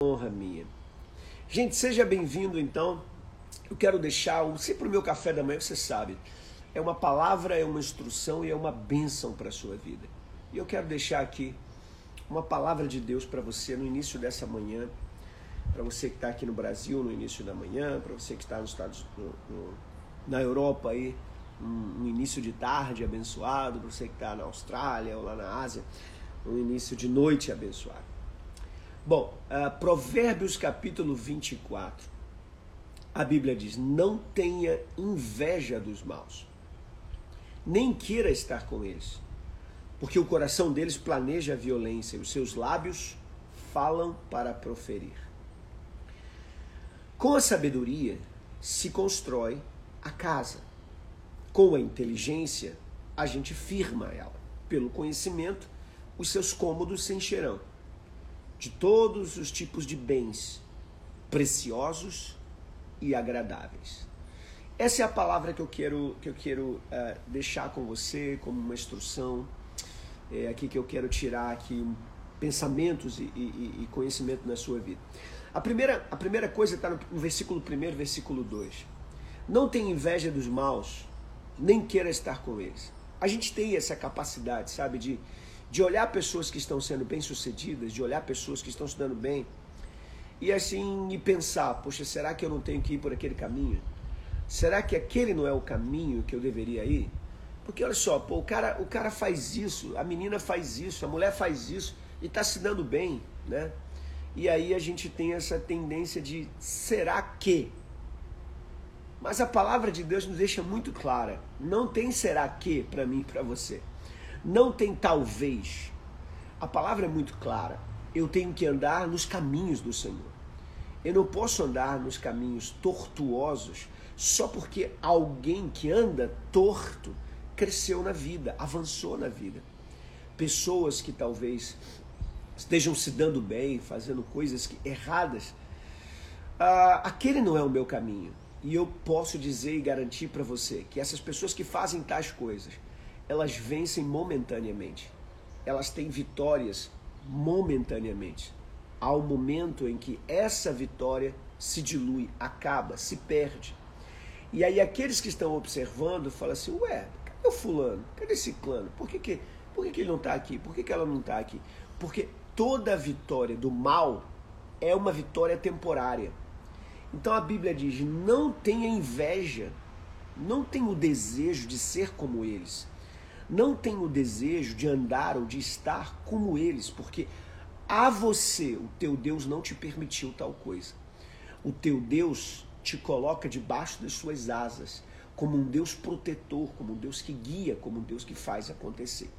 honra minha. Gente, seja bem-vindo então. Eu quero deixar sempre o meu café da manhã, você sabe, é uma palavra, é uma instrução e é uma bênção para a sua vida. E eu quero deixar aqui uma palavra de Deus para você no início dessa manhã, para você que está aqui no Brasil no início da manhã, para você que está nos Estados no, no, na Europa aí no início de tarde abençoado, para você que está na Austrália ou lá na Ásia, no início de noite abençoado. Bom, uh, Provérbios capítulo 24. A Bíblia diz: Não tenha inveja dos maus, nem queira estar com eles, porque o coração deles planeja a violência e os seus lábios falam para proferir. Com a sabedoria se constrói a casa, com a inteligência a gente firma ela, pelo conhecimento os seus cômodos se encherão de todos os tipos de bens preciosos e agradáveis. Essa é a palavra que eu quero, que eu quero uh, deixar com você como uma instrução, é aqui que eu quero tirar aqui pensamentos e, e, e, conhecimento na sua vida. A primeira, a primeira coisa está no versículo 1, versículo 2. Não tenha inveja dos maus, nem queira estar com eles. A gente tem essa capacidade, sabe, de, de olhar pessoas que estão sendo bem-sucedidas, de olhar pessoas que estão se dando bem, e assim e pensar, poxa, será que eu não tenho que ir por aquele caminho? Será que aquele não é o caminho que eu deveria ir? Porque olha só, pô, o cara, o cara faz isso, a menina faz isso, a mulher faz isso e está se dando bem, né? E aí a gente tem essa tendência de será que? Mas a palavra de Deus nos deixa muito clara. Não tem será que para mim e para você. Não tem talvez. A palavra é muito clara. Eu tenho que andar nos caminhos do Senhor. Eu não posso andar nos caminhos tortuosos só porque alguém que anda torto cresceu na vida, avançou na vida. Pessoas que talvez estejam se dando bem, fazendo coisas erradas, uh, aquele não é o meu caminho. E eu posso dizer e garantir para você que essas pessoas que fazem tais coisas, elas vencem momentaneamente. Elas têm vitórias momentaneamente. Há um momento em que essa vitória se dilui, acaba, se perde. E aí aqueles que estão observando falam assim, ué, cadê o fulano? Cadê esse clã? Por que, que, por que, que ele não está aqui? Por que, que ela não está aqui? Porque toda vitória do mal é uma vitória temporária. Então a Bíblia diz: não tenha inveja, não tenha o desejo de ser como eles não tem o desejo de andar ou de estar como eles, porque a você, o teu Deus não te permitiu tal coisa. O teu Deus te coloca debaixo das suas asas, como um Deus protetor, como um Deus que guia, como um Deus que faz acontecer.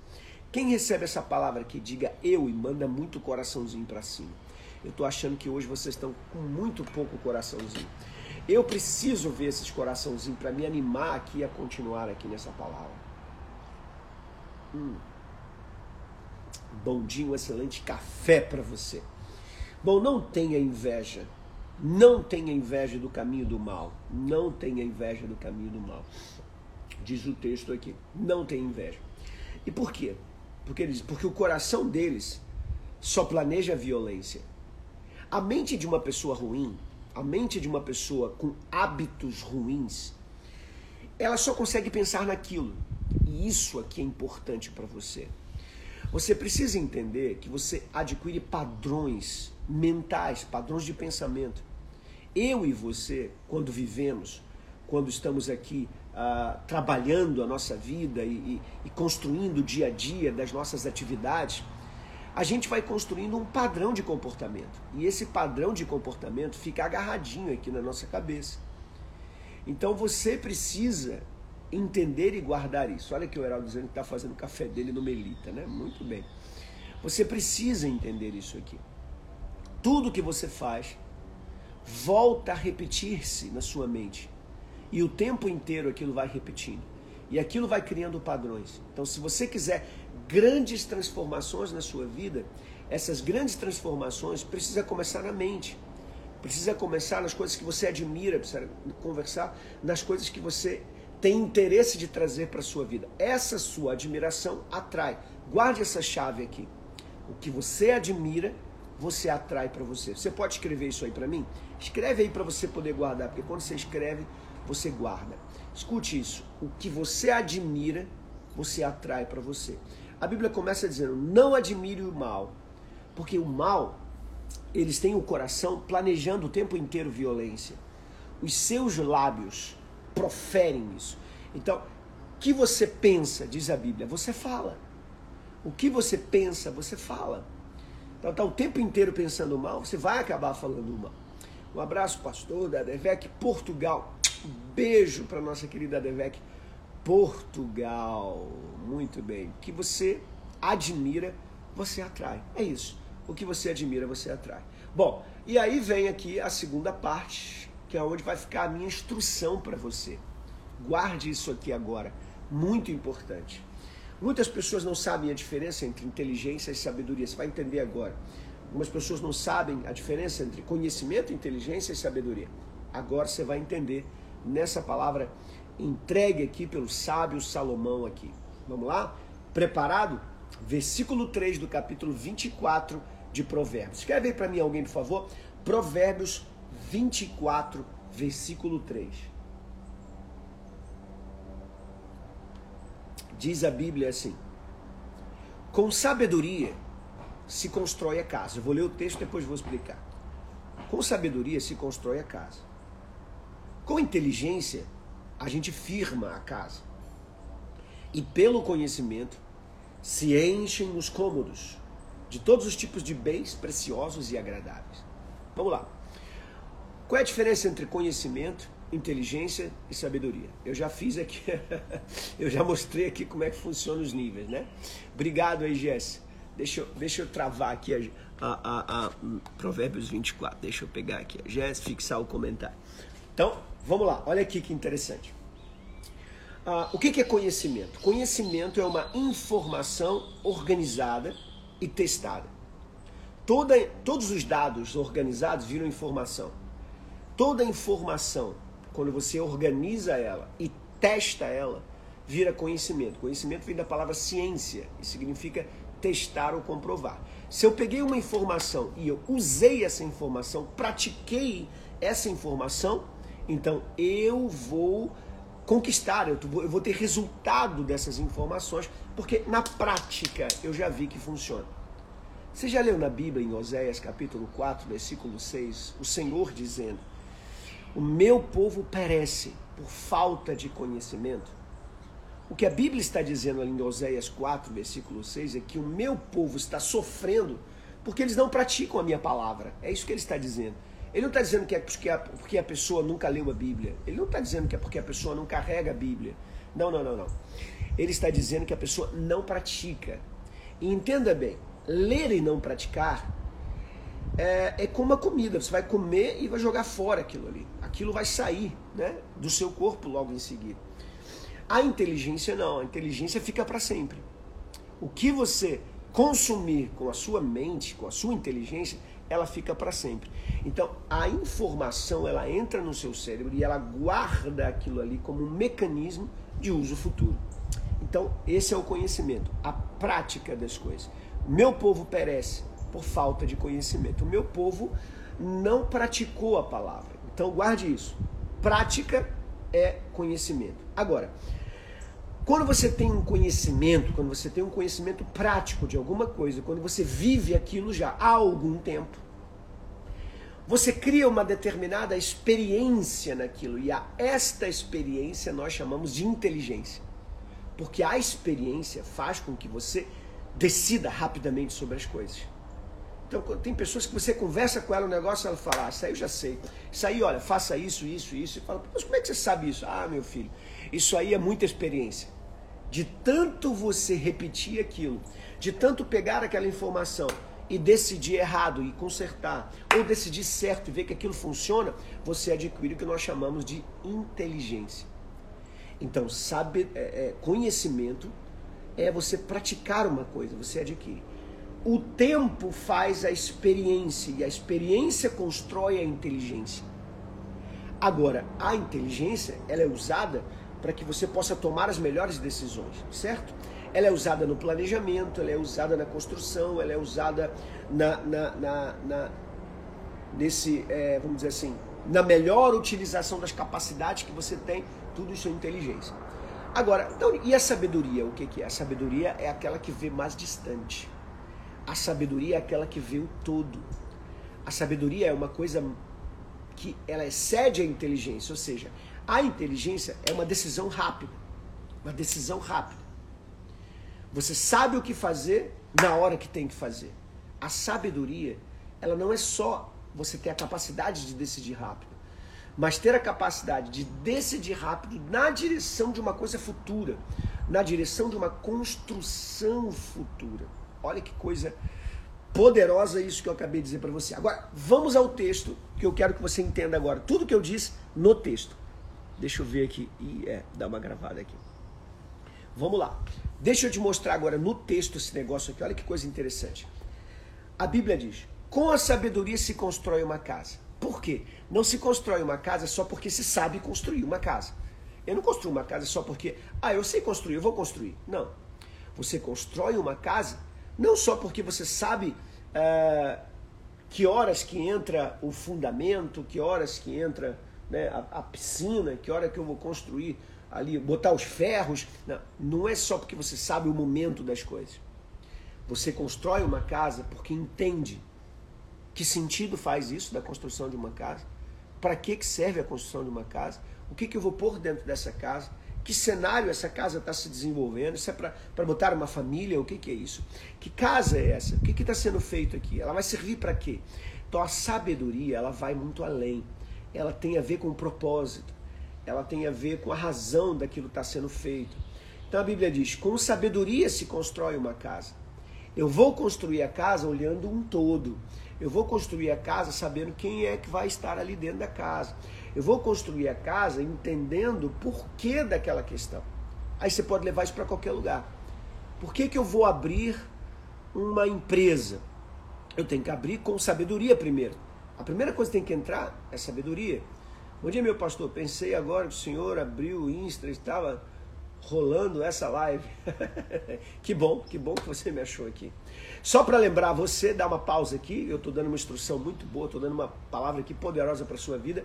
Quem recebe essa palavra que diga eu e manda muito coraçãozinho para cima. Eu estou achando que hoje vocês estão com muito pouco coraçãozinho. Eu preciso ver esses coraçãozinhos para me animar aqui a continuar aqui nessa palavra. Hum. Bom dia, um excelente café para você. Bom, não tenha inveja. Não tenha inveja do caminho do mal. Não tenha inveja do caminho do mal. Diz o texto aqui. Não tenha inveja. E por quê? Porque ele diz, porque o coração deles só planeja a violência. A mente de uma pessoa ruim, a mente de uma pessoa com hábitos ruins, ela só consegue pensar naquilo. E isso aqui é importante para você. Você precisa entender que você adquire padrões mentais, padrões de pensamento. Eu e você, quando vivemos, quando estamos aqui uh, trabalhando a nossa vida e, e, e construindo o dia a dia das nossas atividades, a gente vai construindo um padrão de comportamento. E esse padrão de comportamento fica agarradinho aqui na nossa cabeça. Então você precisa entender e guardar isso. Olha que o Heraldo dizendo que está fazendo o café dele no Melita, né? Muito bem. Você precisa entender isso aqui. tudo que você faz volta a repetir-se na sua mente. E o tempo inteiro aquilo vai repetindo. E aquilo vai criando padrões. Então, se você quiser grandes transformações na sua vida, essas grandes transformações precisa começar na mente. Precisa começar nas coisas que você admira, precisa conversar nas coisas que você tem interesse de trazer para a sua vida. Essa sua admiração atrai. Guarde essa chave aqui. O que você admira, você atrai para você. Você pode escrever isso aí para mim? Escreve aí para você poder guardar, porque quando você escreve, você guarda. Escute isso. O que você admira, você atrai para você. A Bíblia começa dizendo: não admire o mal, porque o mal, eles têm o coração planejando o tempo inteiro violência. Os seus lábios proferem isso. Então, o que você pensa, diz a Bíblia, você fala. O que você pensa, você fala. Então, tá o tempo inteiro pensando mal, você vai acabar falando mal. Um abraço, pastor da Devec, Portugal. Um beijo para nossa querida Devec, Portugal. Muito bem. O que você admira, você atrai. É isso. O que você admira, você atrai. Bom, e aí vem aqui a segunda parte, que é onde vai ficar a minha instrução para você. Guarde isso aqui agora. Muito importante. Muitas pessoas não sabem a diferença entre inteligência e sabedoria. Você vai entender agora. Algumas pessoas não sabem a diferença entre conhecimento, inteligência e sabedoria. Agora você vai entender nessa palavra entregue aqui pelo sábio Salomão aqui. Vamos lá? Preparado? Versículo 3 do capítulo 24 de Provérbios. Escreve aí para mim alguém, por favor. Provérbios 24, versículo 3. Diz a Bíblia assim: Com sabedoria se constrói a casa. Eu vou ler o texto depois vou explicar. Com sabedoria se constrói a casa. Com inteligência a gente firma a casa. E pelo conhecimento se enchem os cômodos de todos os tipos de bens preciosos e agradáveis. Vamos lá. Qual é a diferença entre conhecimento inteligência e sabedoria. Eu já fiz aqui, eu já mostrei aqui como é que funciona os níveis, né? Obrigado aí, Jess. Deixa eu, deixa eu travar aqui a, a, a, a hum, Provérbios 24. Deixa eu pegar aqui, a Jess, fixar o comentário. Então, vamos lá. Olha aqui que interessante. Ah, o que, que é conhecimento? Conhecimento é uma informação organizada e testada. Toda, todos os dados organizados viram informação. Toda informação quando você organiza ela e testa ela, vira conhecimento. Conhecimento vem da palavra ciência e significa testar ou comprovar. Se eu peguei uma informação e eu usei essa informação, pratiquei essa informação, então eu vou conquistar, eu vou ter resultado dessas informações, porque na prática eu já vi que funciona. Você já leu na Bíblia, em Oséias capítulo 4, versículo 6, o Senhor dizendo: o meu povo perece por falta de conhecimento. O que a Bíblia está dizendo ali em Oséias 4, versículo 6, é que o meu povo está sofrendo porque eles não praticam a minha palavra. É isso que ele está dizendo. Ele não está dizendo que é porque a, porque a pessoa nunca leu a Bíblia. Ele não está dizendo que é porque a pessoa não carrega a Bíblia. Não, não, não, não. Ele está dizendo que a pessoa não pratica. E entenda bem, ler e não praticar é, é como uma comida. Você vai comer e vai jogar fora aquilo ali aquilo vai sair né, do seu corpo logo em seguida. A inteligência não, a inteligência fica para sempre. O que você consumir com a sua mente, com a sua inteligência, ela fica para sempre. Então, a informação ela entra no seu cérebro e ela guarda aquilo ali como um mecanismo de uso futuro. Então, esse é o conhecimento, a prática das coisas. Meu povo perece por falta de conhecimento. O meu povo não praticou a palavra. Então guarde isso. Prática é conhecimento. Agora, quando você tem um conhecimento, quando você tem um conhecimento prático de alguma coisa, quando você vive aquilo já há algum tempo, você cria uma determinada experiência naquilo e a esta experiência nós chamamos de inteligência. Porque a experiência faz com que você decida rapidamente sobre as coisas. Então, tem pessoas que você conversa com ela um negócio, ela fala, ah, isso aí eu já sei. Isso aí, olha, faça isso, isso, isso. E fala, mas como é que você sabe isso? Ah, meu filho, isso aí é muita experiência. De tanto você repetir aquilo, de tanto pegar aquela informação e decidir errado e consertar, ou decidir certo e ver que aquilo funciona, você adquire o que nós chamamos de inteligência. Então, sabe, é, é, conhecimento é você praticar uma coisa, você adquire. O tempo faz a experiência e a experiência constrói a inteligência. Agora, a inteligência ela é usada para que você possa tomar as melhores decisões, certo? Ela é usada no planejamento, ela é usada na construção, ela é usada na, na, na, na nesse, é, vamos dizer assim, na melhor utilização das capacidades que você tem, tudo isso é inteligência. Agora, então, e a sabedoria? O que, que é? A sabedoria é aquela que vê mais distante. A sabedoria é aquela que vê o todo. A sabedoria é uma coisa que ela excede a inteligência, ou seja, a inteligência é uma decisão rápida. Uma decisão rápida. Você sabe o que fazer na hora que tem que fazer. A sabedoria, ela não é só você ter a capacidade de decidir rápido, mas ter a capacidade de decidir rápido na direção de uma coisa futura, na direção de uma construção futura. Olha que coisa poderosa isso que eu acabei de dizer para você. Agora, vamos ao texto que eu quero que você entenda agora. Tudo que eu disse no texto. Deixa eu ver aqui e é, dar uma gravada aqui. Vamos lá. Deixa eu te mostrar agora no texto esse negócio aqui. Olha que coisa interessante. A Bíblia diz: com a sabedoria se constrói uma casa. Por quê? Não se constrói uma casa só porque se sabe construir uma casa. Eu não construo uma casa só porque, ah, eu sei construir, eu vou construir. Não. Você constrói uma casa não só porque você sabe uh, que horas que entra o fundamento, que horas que entra né, a, a, piscina, que hora que eu vou construir ali, botar os ferros. Não, não é só porque você sabe o momento das coisas. Você constrói uma casa porque entende que sentido faz isso da construção de uma casa, para que, que serve a construção de uma casa, o que, que eu vou pôr dentro dessa casa, que cenário essa casa está se desenvolvendo? Isso é para botar uma família? O que, que é isso? Que casa é essa? O que está sendo feito aqui? Ela vai servir para quê? Então a sabedoria ela vai muito além. Ela tem a ver com o propósito. Ela tem a ver com a razão daquilo que está sendo feito. Então a Bíblia diz: com sabedoria se constrói uma casa. Eu vou construir a casa olhando um todo. Eu vou construir a casa sabendo quem é que vai estar ali dentro da casa. Eu vou construir a casa entendendo o porquê daquela questão. Aí você pode levar isso para qualquer lugar. Por que, que eu vou abrir uma empresa? Eu tenho que abrir com sabedoria primeiro. A primeira coisa que tem que entrar é sabedoria. Bom dia, meu pastor. Pensei agora que o senhor abriu o Insta e estava rolando essa live. que bom, que bom que você me achou aqui. Só para lembrar você, dá uma pausa aqui. Eu estou dando uma instrução muito boa, estou dando uma palavra aqui poderosa para sua vida.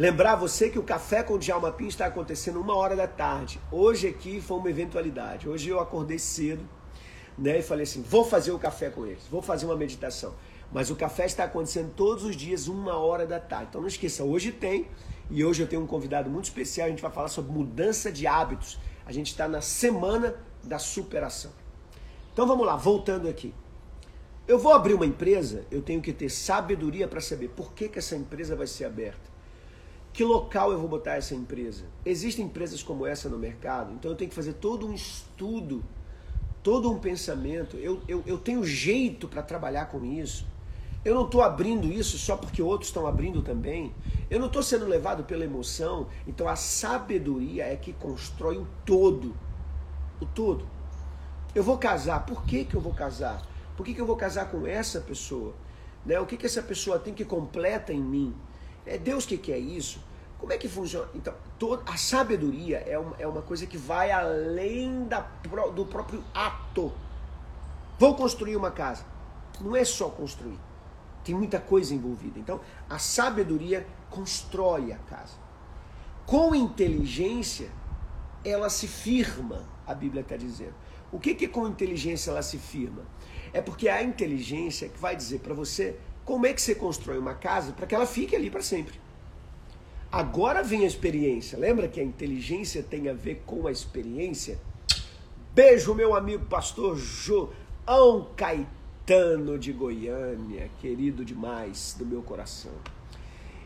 Lembrar você que o Café com o Djalma Pinho está acontecendo uma hora da tarde. Hoje aqui foi uma eventualidade. Hoje eu acordei cedo né, e falei assim: vou fazer o café com eles, vou fazer uma meditação. Mas o café está acontecendo todos os dias, uma hora da tarde. Então não esqueça, hoje tem, e hoje eu tenho um convidado muito especial. A gente vai falar sobre mudança de hábitos. A gente está na semana da superação. Então vamos lá, voltando aqui. Eu vou abrir uma empresa, eu tenho que ter sabedoria para saber por que, que essa empresa vai ser aberta. Que local eu vou botar essa empresa? Existem empresas como essa no mercado, então eu tenho que fazer todo um estudo, todo um pensamento. Eu, eu, eu tenho jeito para trabalhar com isso. Eu não estou abrindo isso só porque outros estão abrindo também. Eu não estou sendo levado pela emoção. Então a sabedoria é que constrói o todo. O todo. Eu vou casar. Por que, que eu vou casar? Por que, que eu vou casar com essa pessoa? Né? O que, que essa pessoa tem que completa em mim? É Deus que quer isso? Como é que funciona? Então, toda, a sabedoria é uma, é uma coisa que vai além da, do próprio ato. Vou construir uma casa. Não é só construir. Tem muita coisa envolvida. Então, a sabedoria constrói a casa. Com inteligência, ela se firma, a Bíblia está dizendo. O que, que com inteligência ela se firma? É porque a inteligência que vai dizer para você como é que você constrói uma casa para que ela fique ali para sempre. Agora vem a experiência. Lembra que a inteligência tem a ver com a experiência? Beijo, meu amigo pastor João Caetano de Goiânia, querido demais do meu coração.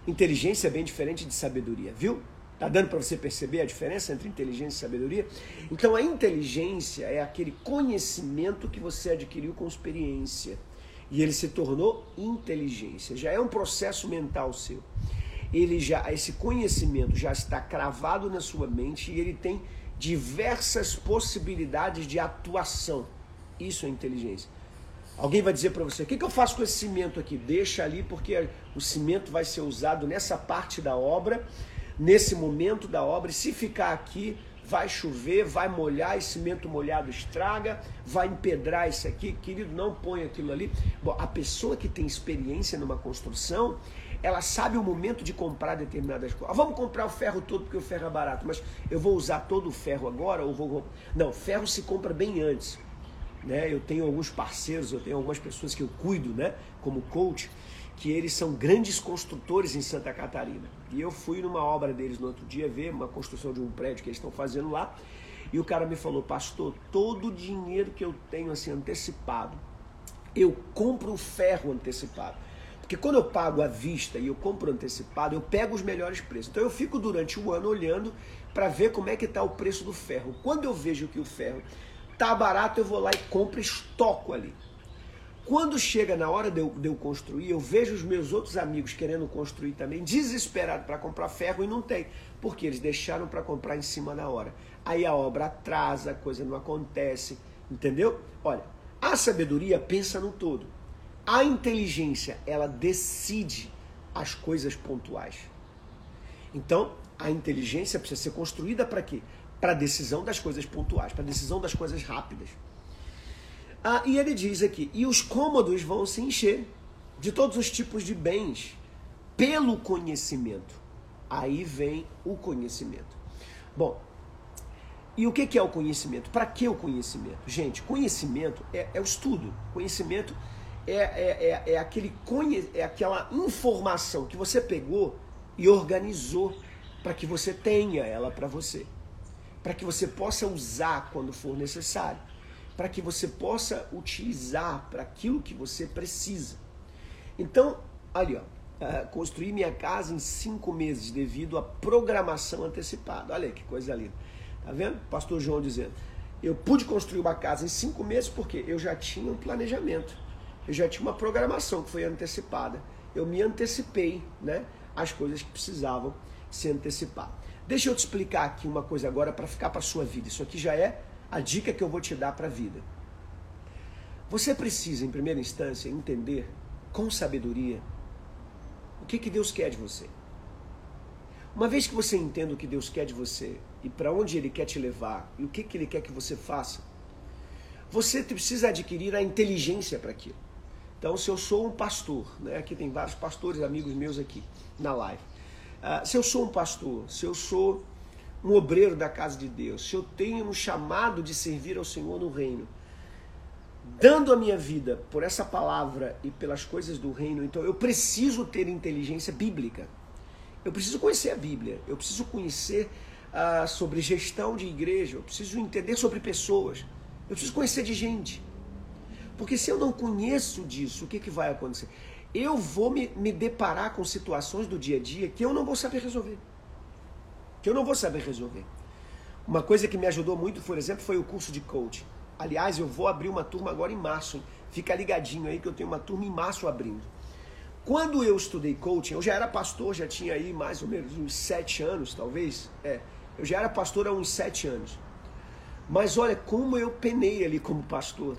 Inteligência é bem diferente de sabedoria, viu? Tá dando para você perceber a diferença entre inteligência e sabedoria? Então a inteligência é aquele conhecimento que você adquiriu com experiência. E ele se tornou inteligência. Já é um processo mental seu. Ele já esse conhecimento já está cravado na sua mente e ele tem diversas possibilidades de atuação. Isso é inteligência. Alguém vai dizer para você: o que, que eu faço com esse cimento aqui? Deixa ali, porque o cimento vai ser usado nessa parte da obra, nesse momento da obra, e se ficar aqui, vai chover, vai molhar, esse cimento molhado estraga, vai empedrar isso aqui, querido, não põe aquilo ali. Bom, a pessoa que tem experiência numa construção, ela sabe o momento de comprar determinadas coisas. Ah, vamos comprar o ferro todo porque o ferro é barato, mas eu vou usar todo o ferro agora ou vou. Não, ferro se compra bem antes. Né? Eu tenho alguns parceiros, eu tenho algumas pessoas que eu cuido, né, como coach, que eles são grandes construtores em Santa Catarina. E eu fui numa obra deles no outro dia ver uma construção de um prédio que eles estão fazendo lá. E o cara me falou, pastor, todo o dinheiro que eu tenho assim antecipado, eu compro o ferro antecipado. Porque quando eu pago à vista e eu compro antecipado, eu pego os melhores preços. Então eu fico durante o ano olhando para ver como é que está o preço do ferro. Quando eu vejo que o ferro tá barato, eu vou lá e compro estoco ali. Quando chega na hora de eu, de eu construir, eu vejo os meus outros amigos querendo construir também, desesperado para comprar ferro e não tem, porque eles deixaram para comprar em cima da hora. Aí a obra atrasa, a coisa não acontece, entendeu? Olha, a sabedoria pensa no todo. A inteligência, ela decide as coisas pontuais. Então, a inteligência precisa ser construída para quê? Para a decisão das coisas pontuais, para a decisão das coisas rápidas. Ah, e ele diz aqui: e os cômodos vão se encher de todos os tipos de bens pelo conhecimento. Aí vem o conhecimento. Bom, e o que é o conhecimento? Para que o conhecimento? Gente, conhecimento é, é o estudo. Conhecimento é, é, é, é, aquele conhe, é aquela informação que você pegou e organizou para que você tenha ela para você. Para que você possa usar quando for necessário para que você possa utilizar para aquilo que você precisa. Então, ali, ó, uh, construí minha casa em cinco meses devido à programação antecipada. Olha que coisa linda. Tá vendo? Pastor João dizendo. Eu pude construir uma casa em cinco meses porque eu já tinha um planejamento. Eu já tinha uma programação que foi antecipada. Eu me antecipei, né? As coisas que precisavam se antecipar. Deixa eu te explicar aqui uma coisa agora para ficar para sua vida. Isso aqui já é a dica que eu vou te dar para a vida. Você precisa, em primeira instância, entender com sabedoria o que, que Deus quer de você. Uma vez que você entenda o que Deus quer de você e para onde Ele quer te levar e o que, que Ele quer que você faça, você precisa adquirir a inteligência para aquilo. Então, se eu sou um pastor, né, aqui tem vários pastores, amigos meus aqui na live. Uh, se eu sou um pastor, se eu sou um obreiro da casa de Deus, se eu tenho um chamado de servir ao Senhor no reino, dando a minha vida por essa palavra e pelas coisas do reino, então eu preciso ter inteligência bíblica. Eu preciso conhecer a Bíblia, eu preciso conhecer uh, sobre gestão de igreja, eu preciso entender sobre pessoas, eu preciso conhecer de gente. Porque se eu não conheço disso, o que, que vai acontecer? Eu vou me, me deparar com situações do dia a dia que eu não vou saber resolver que eu não vou saber resolver. Uma coisa que me ajudou muito, por exemplo, foi o curso de coaching. Aliás, eu vou abrir uma turma agora em março. Fica ligadinho aí que eu tenho uma turma em março abrindo. Quando eu estudei coaching, eu já era pastor, já tinha aí mais ou menos uns sete anos, talvez. É, eu já era pastor há uns sete anos. Mas olha como eu penei ali como pastor,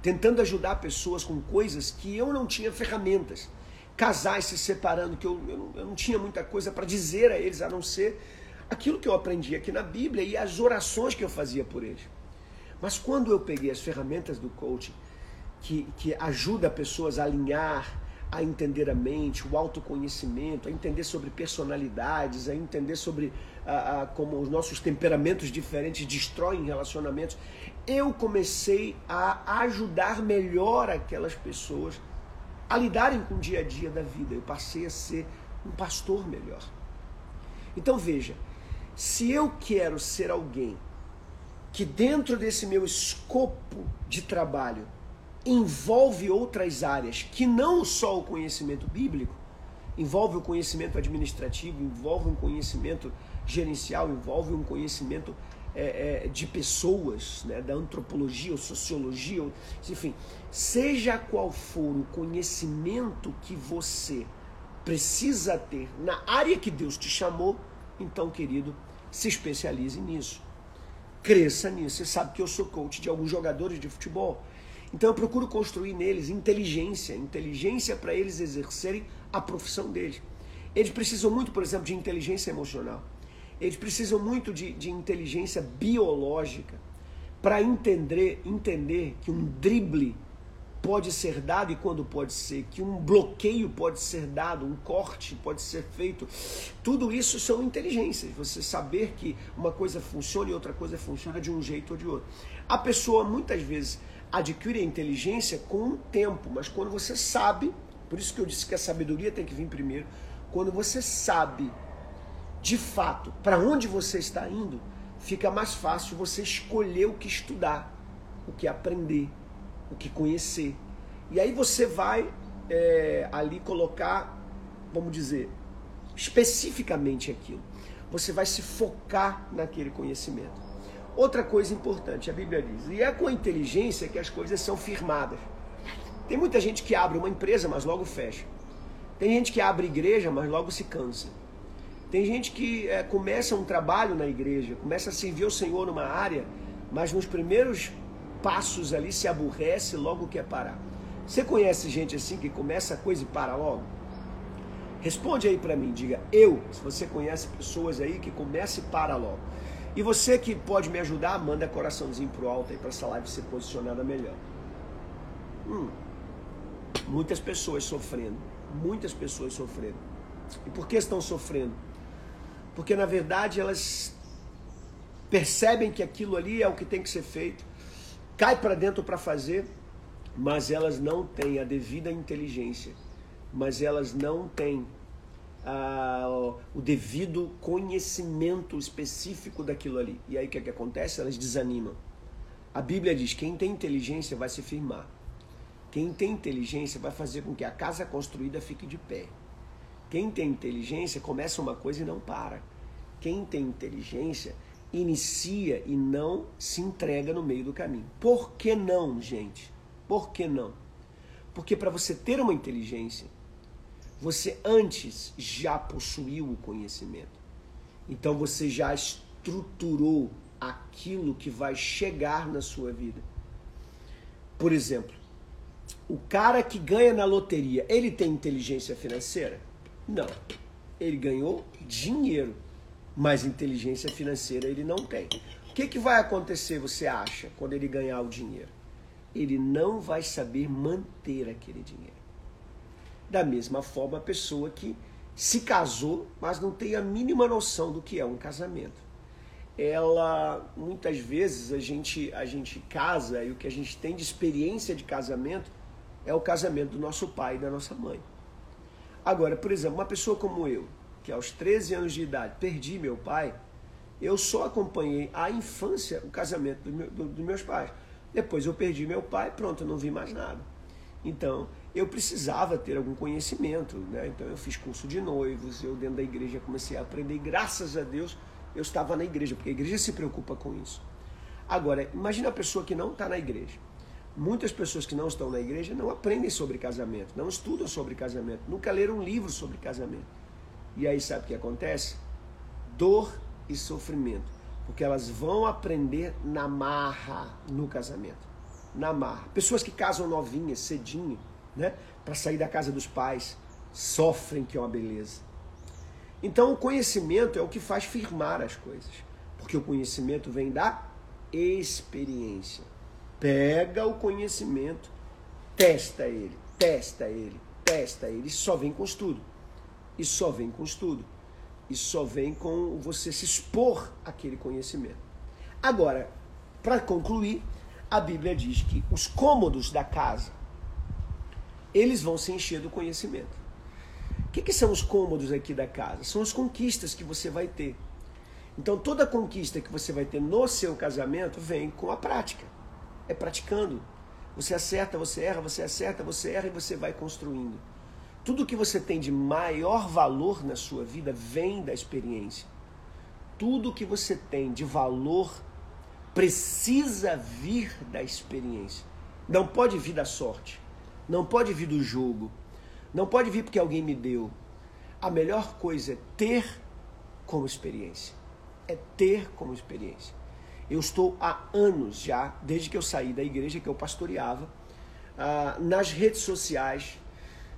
tentando ajudar pessoas com coisas que eu não tinha ferramentas. Casais se separando, que eu, eu, não, eu não tinha muita coisa para dizer a eles, a não ser aquilo que eu aprendi aqui na Bíblia e as orações que eu fazia por eles. Mas quando eu peguei as ferramentas do coaching, que, que ajuda pessoas a alinhar, a entender a mente, o autoconhecimento, a entender sobre personalidades, a entender sobre a, como os nossos temperamentos diferentes destroem relacionamentos, eu comecei a ajudar melhor aquelas pessoas a lidarem com o dia a dia da vida. Eu passei a ser um pastor melhor. Então veja, se eu quero ser alguém que dentro desse meu escopo de trabalho envolve outras áreas que não só o conhecimento bíblico, envolve o conhecimento administrativo, envolve um conhecimento gerencial, envolve um conhecimento é, é, de pessoas, né, da antropologia ou sociologia, ou, enfim, seja qual for o conhecimento que você precisa ter na área que Deus te chamou, então, querido, se especialize nisso. Cresça nisso. Você sabe que eu sou coach de alguns jogadores de futebol. Então eu procuro construir neles inteligência, inteligência para eles exercerem a profissão deles. Eles precisam muito, por exemplo, de inteligência emocional. Eles precisam muito de, de inteligência biológica para entender, entender que um drible pode ser dado e quando pode ser, que um bloqueio pode ser dado, um corte pode ser feito. Tudo isso são inteligências. Você saber que uma coisa funciona e outra coisa funciona de um jeito ou de outro. A pessoa muitas vezes adquire a inteligência com o tempo, mas quando você sabe, por isso que eu disse que a sabedoria tem que vir primeiro, quando você sabe de fato para onde você está indo, fica mais fácil você escolher o que estudar, o que aprender, o que conhecer. E aí você vai é, ali colocar, vamos dizer, especificamente aquilo. Você vai se focar naquele conhecimento. Outra coisa importante, a Bíblia diz, e é com a inteligência que as coisas são firmadas. Tem muita gente que abre uma empresa, mas logo fecha. Tem gente que abre igreja, mas logo se cansa. Tem gente que é, começa um trabalho na igreja, começa a servir o Senhor numa área, mas nos primeiros passos ali se aborrece logo quer parar. Você conhece gente assim que começa a coisa e para logo? Responde aí para mim, diga eu, se você conhece pessoas aí que começa e para logo. E você que pode me ajudar, manda coraçãozinho pro alto aí para essa live ser posicionada melhor. Hum, muitas pessoas sofrendo, muitas pessoas sofrendo. E por que estão sofrendo? Porque na verdade elas percebem que aquilo ali é o que tem que ser feito, cai para dentro para fazer, mas elas não têm a devida inteligência, mas elas não têm ah, o devido conhecimento específico daquilo ali. E aí o que, é que acontece? Elas desanimam. A Bíblia diz: quem tem inteligência vai se firmar. Quem tem inteligência vai fazer com que a casa construída fique de pé. Quem tem inteligência começa uma coisa e não para. Quem tem inteligência inicia e não se entrega no meio do caminho. Por que não, gente? Por que não? Porque para você ter uma inteligência, você antes já possuiu o conhecimento. Então você já estruturou aquilo que vai chegar na sua vida. Por exemplo, o cara que ganha na loteria, ele tem inteligência financeira? Não. Ele ganhou dinheiro mas inteligência financeira ele não tem. O que, que vai acontecer, você acha, quando ele ganhar o dinheiro? Ele não vai saber manter aquele dinheiro. Da mesma forma, a pessoa que se casou, mas não tem a mínima noção do que é um casamento. Ela, muitas vezes, a gente, a gente casa e o que a gente tem de experiência de casamento é o casamento do nosso pai e da nossa mãe. Agora, por exemplo, uma pessoa como eu, que aos 13 anos de idade perdi meu pai, eu só acompanhei a infância, o casamento meu, do, dos meus pais. Depois eu perdi meu pai, pronto, eu não vi mais nada. Então, eu precisava ter algum conhecimento, né? Então eu fiz curso de noivos, eu dentro da igreja comecei a aprender, e graças a Deus eu estava na igreja, porque a igreja se preocupa com isso. Agora, imagine a pessoa que não está na igreja. Muitas pessoas que não estão na igreja não aprendem sobre casamento, não estudam sobre casamento, nunca leram um livro sobre casamento. E aí sabe o que acontece? Dor e sofrimento. Porque elas vão aprender na marra no casamento. Na marra. Pessoas que casam novinhas, cedinho, né? Para sair da casa dos pais, sofrem que é uma beleza. Então o conhecimento é o que faz firmar as coisas. Porque o conhecimento vem da experiência. Pega o conhecimento, testa ele, testa ele, testa ele, só vem com estudo. E só vem com estudo. E só vem com você se expor àquele conhecimento. Agora, para concluir, a Bíblia diz que os cômodos da casa, eles vão se encher do conhecimento. O que, que são os cômodos aqui da casa? São as conquistas que você vai ter. Então, toda conquista que você vai ter no seu casamento vem com a prática. É praticando. Você acerta, você erra, você acerta, você erra e você vai construindo. Tudo que você tem de maior valor na sua vida vem da experiência. tudo que você tem de valor precisa vir da experiência. Não pode vir da sorte. Não pode vir do jogo. Não pode vir porque alguém me deu. A melhor coisa é ter como experiência. É ter como experiência. Eu estou há anos já, desde que eu saí da igreja que eu pastoreava, ah, nas redes sociais,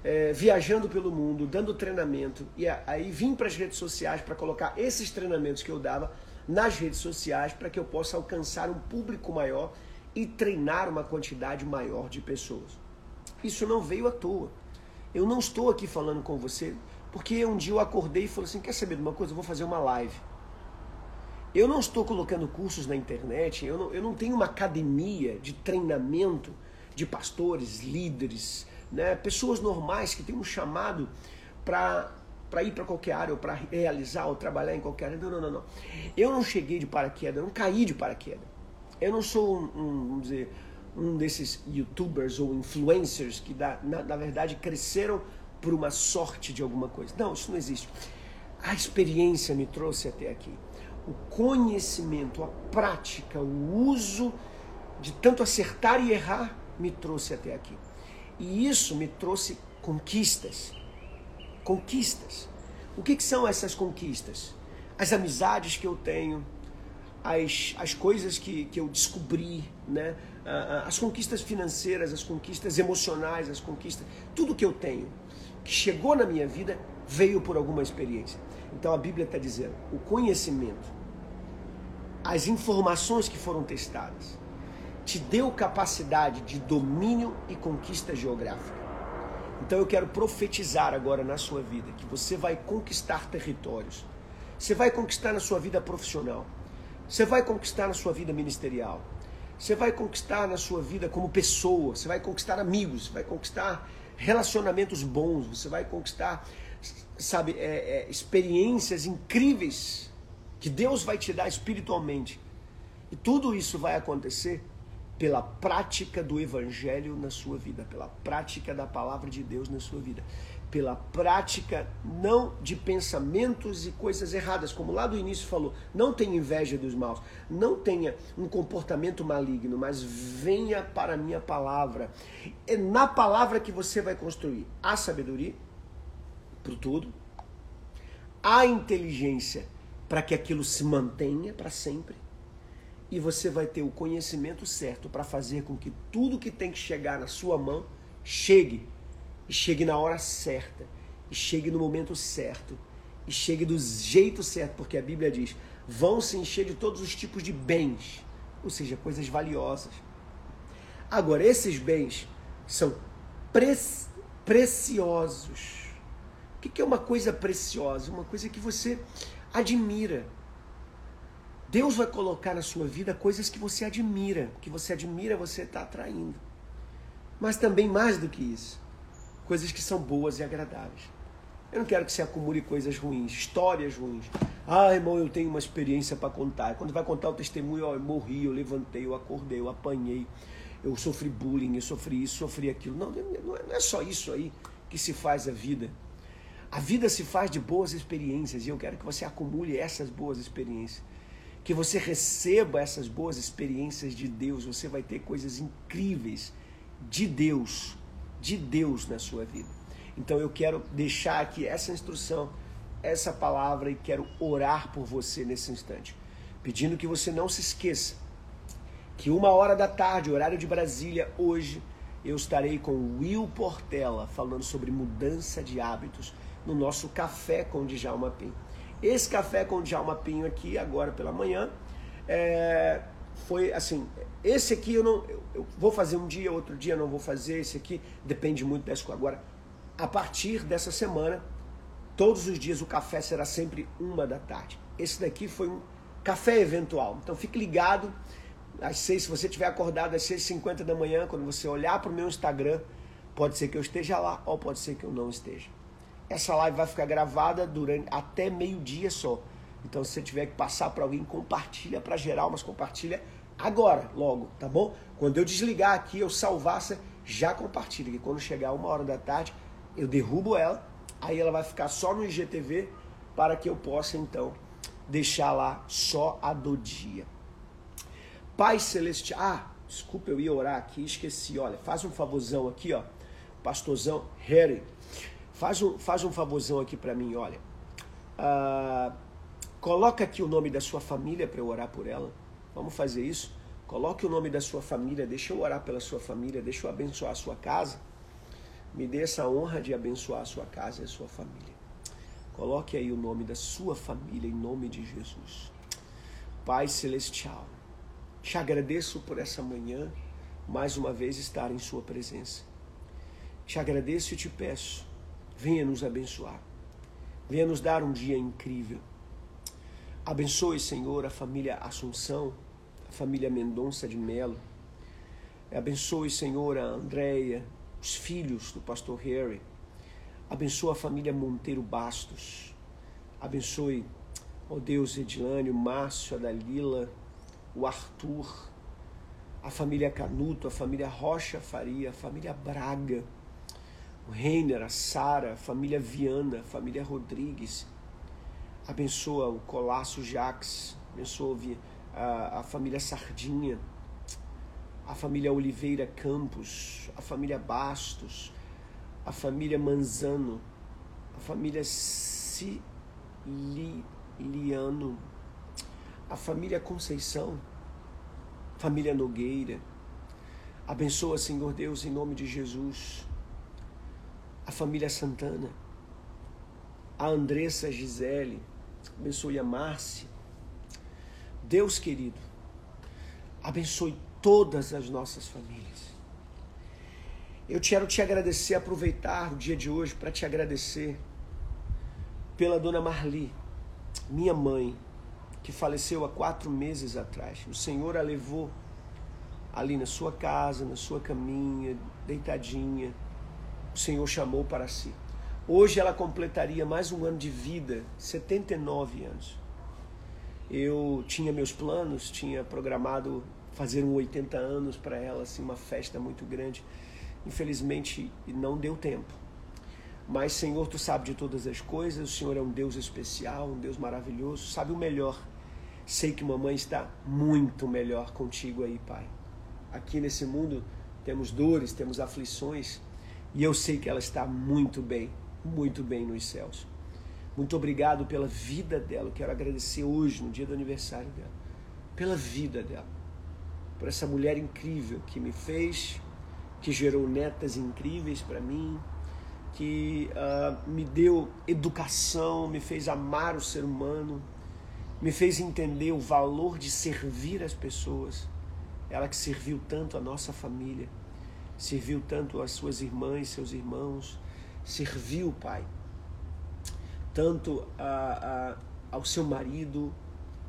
é, viajando pelo mundo, dando treinamento, e aí vim para as redes sociais para colocar esses treinamentos que eu dava nas redes sociais para que eu possa alcançar um público maior e treinar uma quantidade maior de pessoas. Isso não veio à toa. Eu não estou aqui falando com você porque um dia eu acordei e falei assim: quer saber de uma coisa? Eu vou fazer uma live. Eu não estou colocando cursos na internet, eu não, eu não tenho uma academia de treinamento de pastores, líderes, né, pessoas normais que têm um chamado para para ir para qualquer área ou para realizar ou trabalhar em qualquer área. Não, não, não, não. Eu não cheguei de paraquedas, eu não caí de paraquedas. Eu não sou um, um vamos dizer, um desses youtubers ou influencers que na, na verdade cresceram por uma sorte de alguma coisa. Não, isso não existe. A experiência me trouxe até aqui. O conhecimento, a prática, o uso de tanto acertar e errar me trouxe até aqui. E isso me trouxe conquistas. Conquistas. O que, que são essas conquistas? As amizades que eu tenho, as, as coisas que, que eu descobri, né? as conquistas financeiras, as conquistas emocionais, as conquistas, tudo que eu tenho, que chegou na minha vida, veio por alguma experiência. Então a Bíblia está dizendo: o conhecimento, as informações que foram testadas, te deu capacidade de domínio e conquista geográfica. Então eu quero profetizar agora na sua vida que você vai conquistar territórios. Você vai conquistar na sua vida profissional. Você vai conquistar na sua vida ministerial. Você vai conquistar na sua vida como pessoa. Você vai conquistar amigos. Você vai conquistar relacionamentos bons. Você vai conquistar, sabe, é, é, experiências incríveis que Deus vai te dar espiritualmente. E tudo isso vai acontecer pela prática do evangelho na sua vida, pela prática da palavra de Deus na sua vida, pela prática não de pensamentos e coisas erradas, como lá do início falou, não tenha inveja dos maus, não tenha um comportamento maligno, mas venha para a minha palavra. É na palavra que você vai construir a sabedoria para tudo, a inteligência para que aquilo se mantenha para sempre e você vai ter o conhecimento certo para fazer com que tudo que tem que chegar na sua mão chegue e chegue na hora certa e chegue no momento certo e chegue do jeito certo, porque a Bíblia diz: vão se encher de todos os tipos de bens, ou seja, coisas valiosas. Agora, esses bens são pre preciosos. O que é uma coisa preciosa? Uma coisa que você admira Deus vai colocar na sua vida coisas que você admira, que você admira, você está atraindo. Mas também mais do que isso, coisas que são boas e agradáveis. Eu não quero que você acumule coisas ruins, histórias ruins. Ah, irmão, eu tenho uma experiência para contar. Quando vai contar o testemunho, ó, eu morri, eu levantei, eu acordei, eu apanhei, eu sofri bullying, eu sofri isso, sofri aquilo. Não, não é, não é só isso aí que se faz a vida. A vida se faz de boas experiências e eu quero que você acumule essas boas experiências que você receba essas boas experiências de Deus, você vai ter coisas incríveis de Deus, de Deus na sua vida. Então eu quero deixar aqui essa instrução, essa palavra e quero orar por você nesse instante, pedindo que você não se esqueça que uma hora da tarde, horário de Brasília, hoje eu estarei com Will Portela falando sobre mudança de hábitos no nosso café com Djalma Pinto. Esse café com o Djalma Pinho aqui, agora pela manhã, é, foi assim, esse aqui eu não, eu, eu, vou fazer um dia, outro dia não vou fazer, esse aqui depende muito dessa. Agora, a partir dessa semana, todos os dias o café será sempre uma da tarde. Esse daqui foi um café eventual, então fique ligado, às seis, se você estiver acordado às 6h50 da manhã, quando você olhar para o meu Instagram, pode ser que eu esteja lá ou pode ser que eu não esteja. Essa live vai ficar gravada durante até meio-dia só. Então, se você tiver que passar para alguém, compartilha para geral, mas compartilha agora, logo, tá bom? Quando eu desligar aqui, eu salvar, já compartilha. Que quando chegar uma hora da tarde, eu derrubo ela, aí ela vai ficar só no IGTV para que eu possa então deixar lá só a do dia. Pai Celestial, ah, desculpa, eu ia orar aqui, esqueci, olha, faz um favorzão aqui, ó, pastorzão Harry, faz um, faz um favorzão aqui para mim, olha, ah, coloca aqui o nome da sua família para eu orar por ela, vamos fazer isso? Coloque o nome da sua família, deixa eu orar pela sua família, deixa eu abençoar a sua casa. Me dê essa honra de abençoar a sua casa e a sua família. Coloque aí o nome da sua família em nome de Jesus. Pai Celestial, te agradeço por essa manhã, mais uma vez estar em Sua presença. Te agradeço e te peço, venha nos abençoar. Venha nos dar um dia incrível. Abençoe, Senhor, a família Assunção família Mendonça de Melo. Abençoe, Senhor, a Andréia, os filhos do pastor Harry. Abençoe a família Monteiro Bastos. Abençoe, ó Deus, Edilane, o Márcio, a Dalila, o Arthur, a família Canuto, a família Rocha Faria, a família Braga, o Reiner, a Sara, a família Viana, a família Rodrigues. Abençoa o Colasso Jacques, abençoa a, a família Sardinha, a família Oliveira Campos, a família Bastos, a família Manzano, a família Siliano, a família Conceição, família Nogueira. Abençoa, Senhor Deus, em nome de Jesus, a família Santana, a Andressa Gisele, abençoe a Márcia, Deus querido, abençoe todas as nossas famílias. Eu quero te agradecer, aproveitar o dia de hoje para te agradecer pela dona Marli, minha mãe, que faleceu há quatro meses atrás. O Senhor a levou ali na sua casa, na sua caminha, deitadinha. O Senhor chamou para si. Hoje ela completaria mais um ano de vida, 79 anos eu tinha meus planos, tinha programado fazer um 80 anos para ela, assim, uma festa muito grande. Infelizmente, não deu tempo. Mas, Senhor, tu sabe de todas as coisas, o Senhor é um Deus especial, um Deus maravilhoso, sabe o melhor. Sei que mamãe está muito melhor contigo aí, Pai. Aqui nesse mundo temos dores, temos aflições, e eu sei que ela está muito bem, muito bem nos céus. Muito obrigado pela vida dela. Eu quero agradecer hoje, no dia do aniversário dela, pela vida dela, por essa mulher incrível que me fez, que gerou netas incríveis para mim, que uh, me deu educação, me fez amar o ser humano, me fez entender o valor de servir as pessoas. Ela que serviu tanto a nossa família, serviu tanto as suas irmãs, seus irmãos, serviu, Pai tanto a, a, ao seu marido,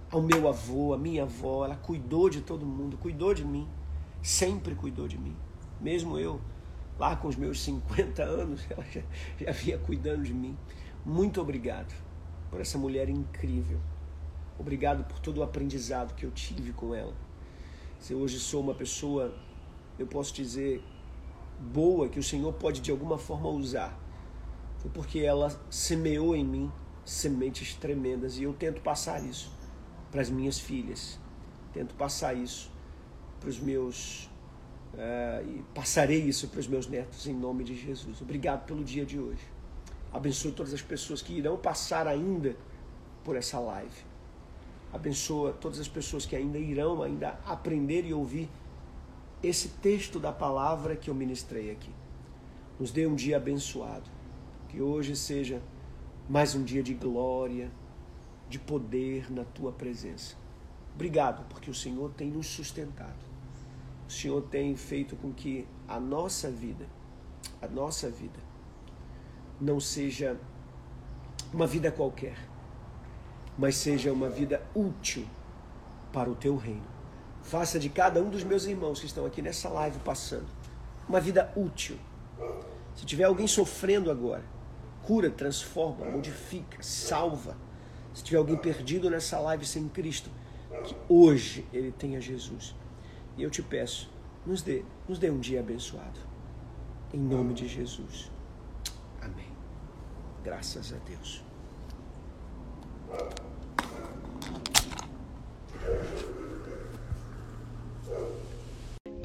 ao meu avô, à minha avó. Ela cuidou de todo mundo, cuidou de mim, sempre cuidou de mim. Mesmo eu, lá com os meus 50 anos, ela já, já vinha cuidando de mim. Muito obrigado por essa mulher incrível. Obrigado por todo o aprendizado que eu tive com ela. Se hoje sou uma pessoa, eu posso dizer, boa, que o Senhor pode de alguma forma usar foi porque ela semeou em mim sementes tremendas e eu tento passar isso para as minhas filhas, tento passar isso para os meus uh, e passarei isso para os meus netos em nome de Jesus. Obrigado pelo dia de hoje. Abençoe todas as pessoas que irão passar ainda por essa live. Abençoa todas as pessoas que ainda irão ainda aprender e ouvir esse texto da palavra que eu ministrei aqui. Nos dê um dia abençoado que hoje seja mais um dia de glória, de poder na tua presença. Obrigado, porque o Senhor tem nos sustentado. O Senhor tem feito com que a nossa vida, a nossa vida, não seja uma vida qualquer, mas seja uma vida útil para o teu reino. Faça de cada um dos meus irmãos que estão aqui nessa live passando uma vida útil. Se tiver alguém sofrendo agora, cura, transforma, modifica, salva. Se tiver alguém perdido nessa live sem Cristo, que hoje ele tenha Jesus. E eu te peço, nos dê, nos dê um dia abençoado. Em nome de Jesus. Amém. Graças a Deus.